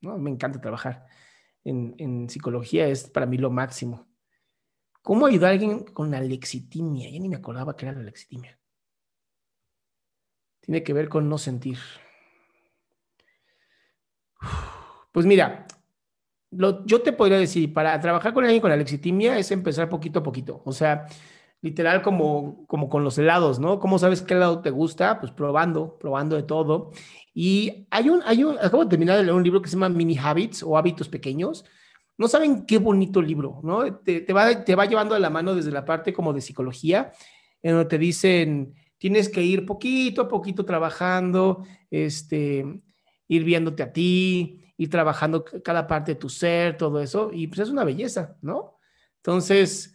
¿no? Me encanta trabajar en, en psicología, es para mí lo máximo. ¿Cómo ayudar a alguien con alexitimia? Ya ni me acordaba que era la alexitimia. Tiene que ver con no sentir. Pues mira, lo, yo te podría decir, para trabajar con alguien con alexitimia es empezar poquito a poquito. O sea, literal como, como con los helados, ¿no? ¿Cómo sabes qué helado te gusta? Pues probando, probando de todo. Y hay un, hay un, acabo de terminar de leer un libro que se llama Mini Habits o Hábitos Pequeños. No saben qué bonito libro, ¿no? Te, te, va, te va llevando de la mano desde la parte como de psicología, en donde te dicen, tienes que ir poquito a poquito trabajando, este, ir viéndote a ti, ir trabajando cada parte de tu ser, todo eso, y pues es una belleza, ¿no? Entonces,